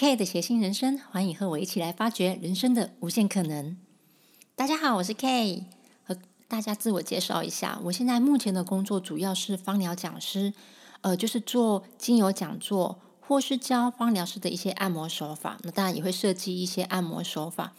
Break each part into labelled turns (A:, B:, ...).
A: K 的谐星人生，欢迎和我一起来发掘人生的无限可能。大家好，我是 K，和大家自我介绍一下。我现在目前的工作主要是芳疗讲师，呃，就是做精油讲座，或是教芳疗师的一些按摩手法。那当然也会设计一些按摩手法。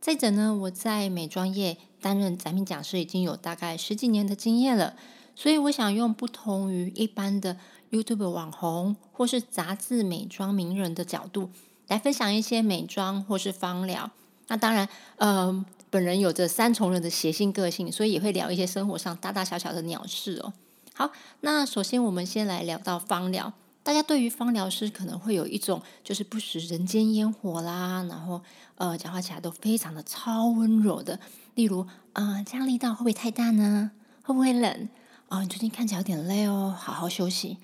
A: 再者呢，我在美妆业担任展品讲师已经有大概十几年的经验了，所以我想用不同于一般的。YouTube 网红或是杂志美妆名人的角度来分享一些美妆或是芳疗。那当然，呃，本人有着三重人的谐性个性，所以也会聊一些生活上大大小小的鸟事哦。好，那首先我们先来聊到芳疗。大家对于芳疗师可能会有一种就是不食人间烟火啦，然后呃讲话起来都非常的超温柔的。例如，啊，这样力道会不会太大呢？会不会冷？啊，你最近看起来有点累哦，好好休息。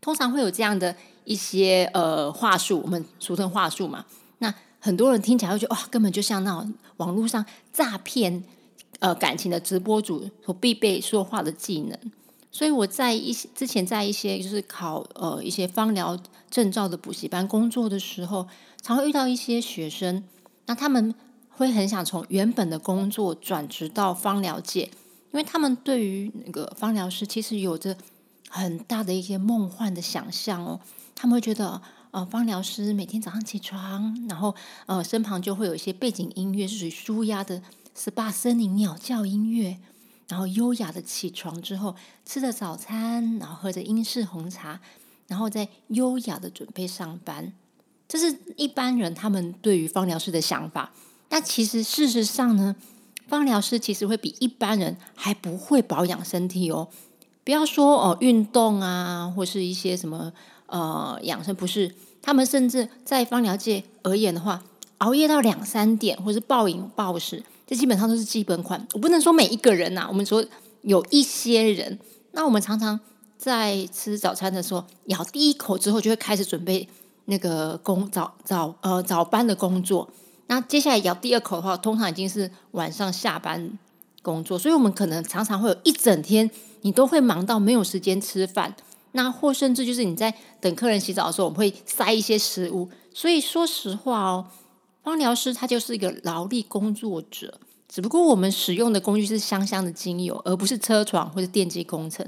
A: 通常会有这样的一些呃话术，我们俗称话术嘛。那很多人听起来会觉得哇，根本就像那种网络上诈骗呃感情的直播主所必备说话的技能。所以我在一些之前在一些就是考呃一些芳疗证照的补习班工作的时候，常会遇到一些学生，那他们会很想从原本的工作转职到芳疗界，因为他们对于那个芳疗师其实有着。很大的一些梦幻的想象哦，他们会觉得，呃，芳疗师每天早上起床，然后呃，身旁就会有一些背景音乐，是属于舒压的 SPA 森林鸟叫音乐，然后优雅的起床之后，吃着早餐，然后喝着英式红茶，然后再优雅的准备上班。这是一般人他们对于芳疗师的想法。那其实事实上呢，方疗师其实会比一般人还不会保养身体哦。不要说哦，运动啊，或是一些什么呃养生，不是他们甚至在芳疗界而言的话，熬夜到两三点，或是暴饮暴食，这基本上都是基本款。我不能说每一个人呐，我们说有一些人，那我们常常在吃早餐的时候，咬第一口之后，就会开始准备那个工早早呃早班的工作。那接下来咬第二口的话，通常已经是晚上下班工作，所以我们可能常常会有一整天。你都会忙到没有时间吃饭，那或甚至就是你在等客人洗澡的时候，我们会塞一些食物。所以说实话哦，芳疗师他就是一个劳力工作者，只不过我们使用的工具是香香的精油，而不是车床或者电机工程。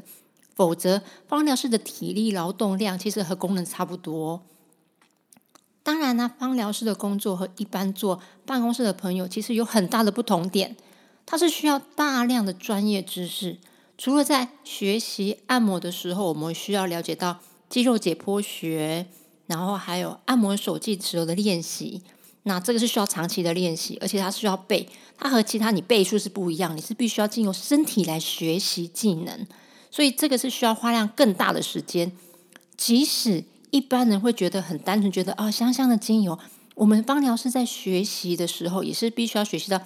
A: 否则，芳疗师的体力劳动量其实和工人差不多。当然呢，芳疗师的工作和一般做办公室的朋友其实有很大的不同点，它是需要大量的专业知识。除了在学习按摩的时候，我们需要了解到肌肉解剖学，然后还有按摩手技时候的练习。那这个是需要长期的练习，而且它需要背，它和其他你背书是不一样，你是必须要经由身体来学习技能，所以这个是需要花量更大的时间。即使一般人会觉得很单纯，觉得啊香香的精油，我们芳疗师在学习的时候也是必须要学习到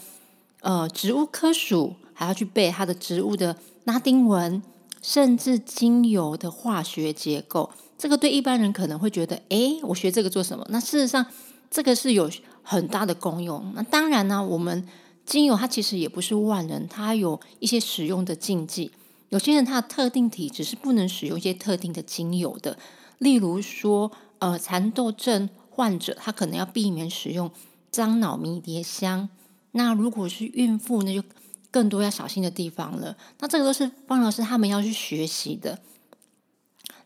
A: 呃植物科属，还要去背它的植物的。拉丁文，甚至精油的化学结构，这个对一般人可能会觉得，哎，我学这个做什么？那事实上，这个是有很大的功用。那当然呢，我们精油它其实也不是万能，它有一些使用的禁忌。有些人他的特定体质是不能使用一些特定的精油的，例如说，呃，蚕豆症患者他可能要避免使用樟脑迷迭香。那如果是孕妇，那就更多要小心的地方了。那这个都是方老师他们要去学习的。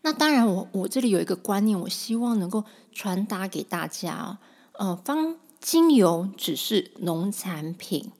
A: 那当然，我我这里有一个观念，我希望能够传达给大家。呃，方精油只是农产品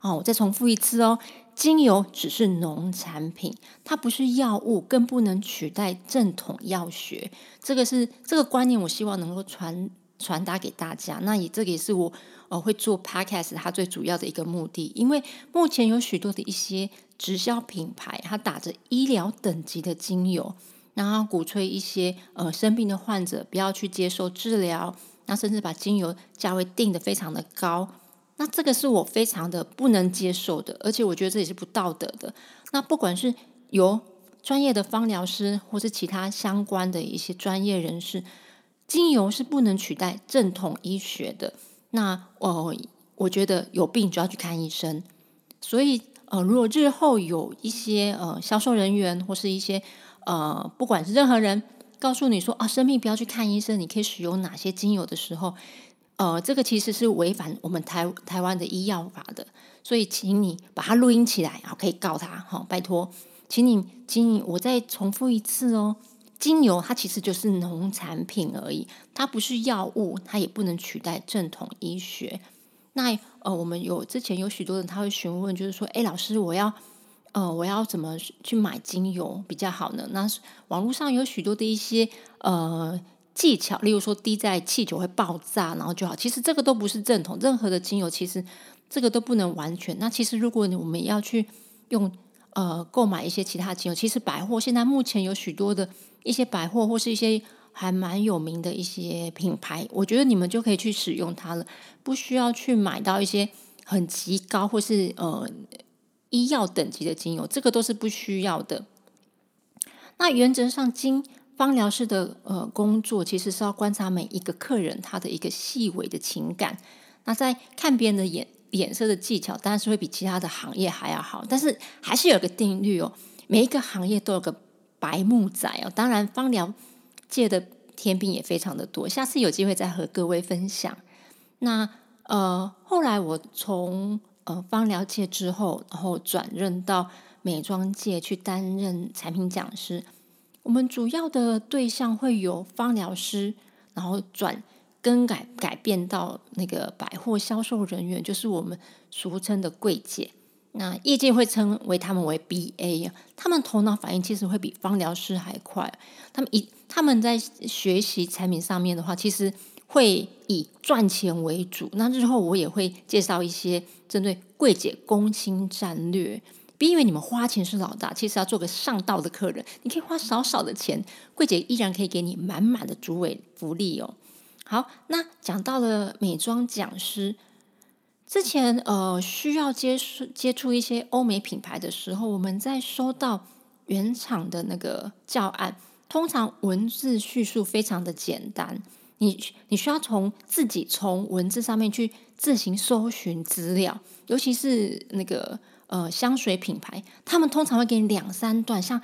A: 哦，我再重复一次哦，精油只是农产品，它不是药物，更不能取代正统药学。这个是这个观念，我希望能够传传达给大家。那也这个也是我。呃，会做 podcast，它最主要的一个目的，因为目前有许多的一些直销品牌，它打着医疗等级的精油，然后鼓吹一些呃生病的患者不要去接受治疗，那甚至把精油价位定的非常的高，那这个是我非常的不能接受的，而且我觉得这也是不道德的。那不管是由专业的芳疗师，或是其他相关的一些专业人士，精油是不能取代正统医学的。那哦，我觉得有病就要去看医生。所以呃，如果日后有一些呃销售人员或是一些呃，不管是任何人告诉你说啊，生病不要去看医生，你可以使用哪些精油的时候，呃，这个其实是违反我们台台湾的医药法的，所以请你把它录音起来，然后可以告他，好，拜托，请你，请你，我再重复一次哦，精油它其实就是农产品而已，它不是药物，它也不能取代正统医学。那呃，我们有之前有许多人他会询问，就是说，哎，老师，我要。呃，我要怎么去买精油比较好呢？那网络上有许多的一些呃技巧，例如说滴在气球会爆炸，然后就好。其实这个都不是正统，任何的精油其实这个都不能完全。那其实如果我们要去用呃购买一些其他精油，其实百货现在目前有许多的一些百货或是一些还蛮有名的一些品牌，我觉得你们就可以去使用它了，不需要去买到一些很极高或是呃。医药等级的精油，这个都是不需要的。那原则上，精方疗师的呃工作，其实是要观察每一个客人他的一个细微的情感。那在看别人的眼脸色的技巧，当然是会比其他的行业还要好。但是还是有个定律哦，每一个行业都有个白木仔哦。当然，方疗界的天兵也非常的多。下次有机会再和各位分享。那呃，后来我从呃，方疗界之后，然后转任到美妆界去担任产品讲师。我们主要的对象会有方疗师，然后转更改改变到那个百货销售人员，就是我们俗称的柜姐。那业界会称为他们为 BA，他们头脑反应其实会比方疗师还快。他们一他们在学习产品上面的话，其实。会以赚钱为主，那日后我也会介绍一些针对柜姐工薪战略。别以为你们花钱是老大，其实要做个上道的客人，你可以花少少的钱，柜姐依然可以给你满满的主委福利哦。好，那讲到了美妆讲师，之前呃需要接触接触一些欧美品牌的时候，我们在收到原厂的那个教案，通常文字叙述非常的简单。你你需要从自己从文字上面去自行搜寻资料，尤其是那个呃香水品牌，他们通常会给你两三段像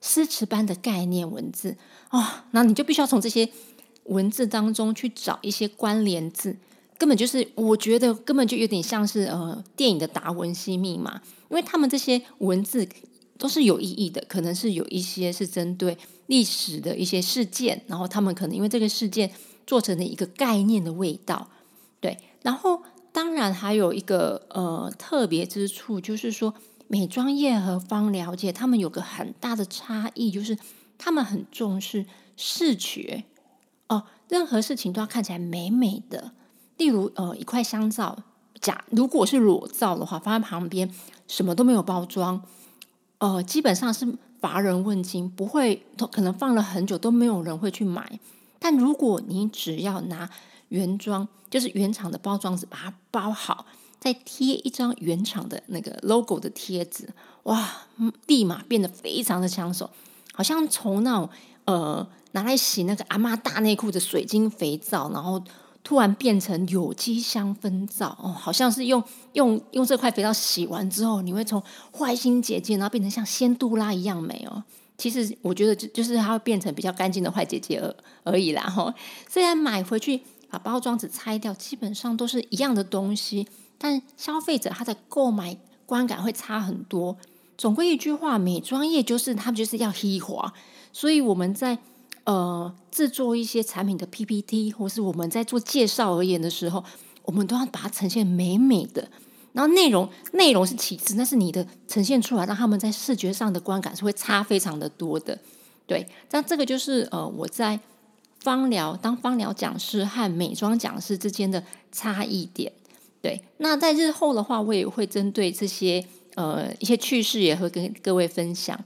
A: 诗词般的概念文字。哦，那你就必须要从这些文字当中去找一些关联字，根本就是我觉得根本就有点像是呃电影的达文西密码，因为他们这些文字都是有意义的，可能是有一些是针对。历史的一些事件，然后他们可能因为这个事件做成了一个概念的味道，对。然后当然还有一个呃特别之处，就是说美妆业和芳疗界他们有个很大的差异，就是他们很重视视觉哦，任何事情都要看起来美美的。例如呃一块香皂，假如果是裸皂的话，放在旁边什么都没有包装，呃基本上是。乏人问津，不会，可能放了很久都没有人会去买。但如果你只要拿原装，就是原厂的包装纸把它包好，再贴一张原厂的那个 logo 的贴纸，哇，立马变得非常的抢手，好像从那种呃拿来洗那个阿妈大内裤的水晶肥皂，然后。突然变成有机香氛皂哦，好像是用用用这块肥皂洗完之后，你会从坏心姐姐，然后变成像仙杜拉一样美哦。其实我觉得就就是它会变成比较干净的坏姐姐而而已啦哈。虽然买回去把包装纸拆掉，基本上都是一样的东西，但消费者他的购买观感会差很多。总归一句话，美妆业就是他们就是要黑滑，所以我们在。呃，制作一些产品的 PPT，或是我们在做介绍而言的时候，我们都要把它呈现美美的。然后内容内容是其次，但是你的呈现出来，让他们在视觉上的观感是会差非常的多的。对，那这个就是呃，我在芳疗当芳疗讲师和美妆讲师之间的差异点。对，那在日后的话，我也会针对这些呃一些趣事，也会跟各位分享。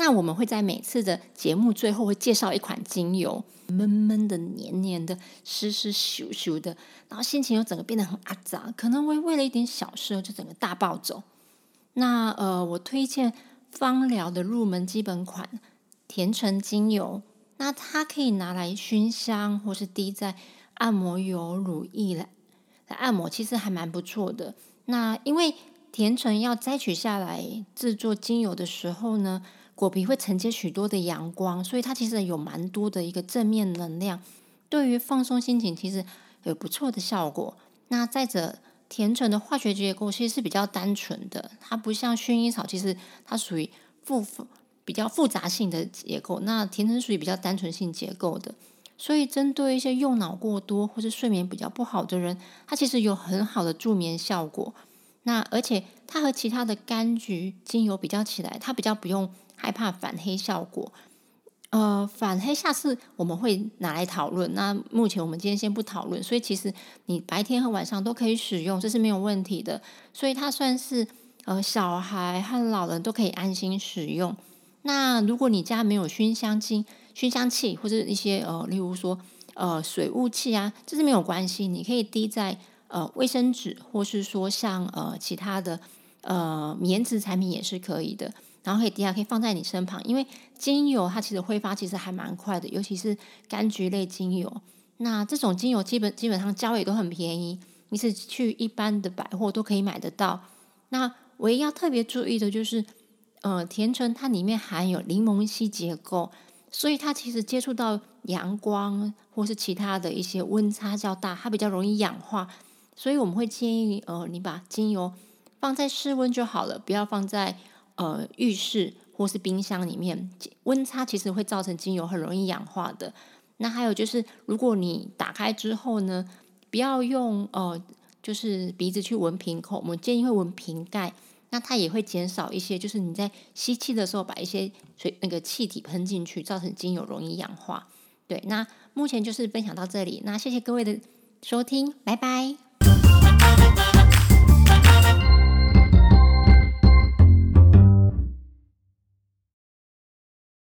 A: 那我们会在每次的节目最后会介绍一款精油，闷闷的、黏黏的、湿湿咻咻的，然后心情又整个变得很阿杂，可能会为了一点小事就整个大暴走。那呃，我推荐芳疗的入门基本款甜橙精油，那它可以拿来熏香，或是滴在按摩油、乳液来来按摩，其实还蛮不错的。那因为甜橙要摘取下来制作精油的时候呢。果皮会承接许多的阳光，所以它其实有蛮多的一个正面能量，对于放松心情其实有不错的效果。那再者，甜橙的化学结构其实是比较单纯的，它不像薰衣草，其实它属于复比较复杂性的结构。那甜橙属于比较单纯性结构的，所以针对一些用脑过多或是睡眠比较不好的人，它其实有很好的助眠效果。那而且它和其他的柑橘精油比较起来，它比较不用害怕反黑效果。呃，反黑下次我们会拿来讨论。那目前我们今天先不讨论。所以其实你白天和晚上都可以使用，这是没有问题的。所以它算是呃小孩和老人都可以安心使用。那如果你家没有熏香精、熏香器或者一些呃，例如说呃水雾器啊，这是没有关系。你可以滴在呃卫生纸，或是说像呃其他的呃棉质产品也是可以的。然后可以底下，可以放在你身旁，因为精油它其实挥发其实还蛮快的，尤其是柑橘类精油。那这种精油基本基本上价位都很便宜，你是去一般的百货都可以买得到。那唯一要特别注意的就是，呃，甜橙它里面含有柠檬烯结构，所以它其实接触到阳光或是其他的一些温差较大，它比较容易氧化。所以我们会建议，呃，你把精油放在室温就好了，不要放在。呃，浴室或是冰箱里面，温差其实会造成精油很容易氧化的。那还有就是，如果你打开之后呢，不要用呃，就是鼻子去闻瓶口，我们建议会闻瓶盖，那它也会减少一些，就是你在吸气的时候把一些水那个气体喷进去，造成精油容易氧化。对，那目前就是分享到这里，那谢谢各位的收听，拜拜。